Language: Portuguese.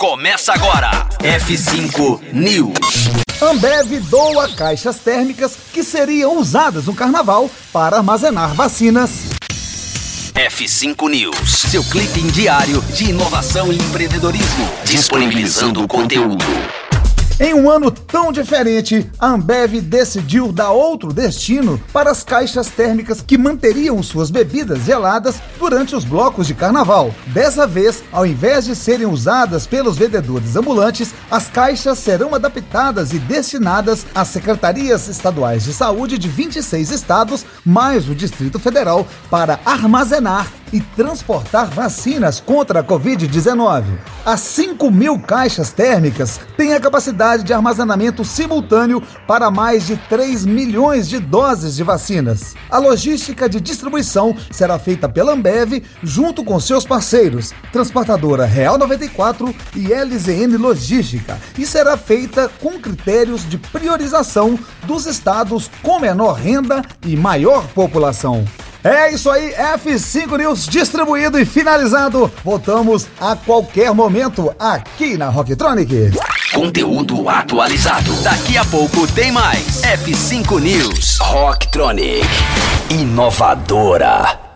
Começa agora. F5 News. Ambev doa caixas térmicas que seriam usadas no carnaval para armazenar vacinas. F5 News, seu clipe diário de inovação e empreendedorismo, disponibilizando o conteúdo. Em um ano tão diferente, a Ambev decidiu dar outro destino para as caixas térmicas que manteriam suas bebidas geladas durante os blocos de carnaval. Dessa vez, ao invés de serem usadas pelos vendedores ambulantes, as caixas serão adaptadas e destinadas às secretarias estaduais de saúde de 26 estados, mais o Distrito Federal, para armazenar e transportar vacinas contra a Covid-19. As 5 mil caixas térmicas têm a capacidade de armazenamento simultâneo para mais de 3 milhões de doses de vacinas. A logística de distribuição será feita pela Ambev junto com seus parceiros, Transportadora Real 94 e LZN Logística, e será feita com critérios de priorização dos estados com menor renda e maior população. É isso aí, F5 News distribuído e finalizado. Voltamos a qualquer momento aqui na Rocktronic. Conteúdo atualizado. Daqui a pouco tem mais. F5 News. Rocktronic. Inovadora.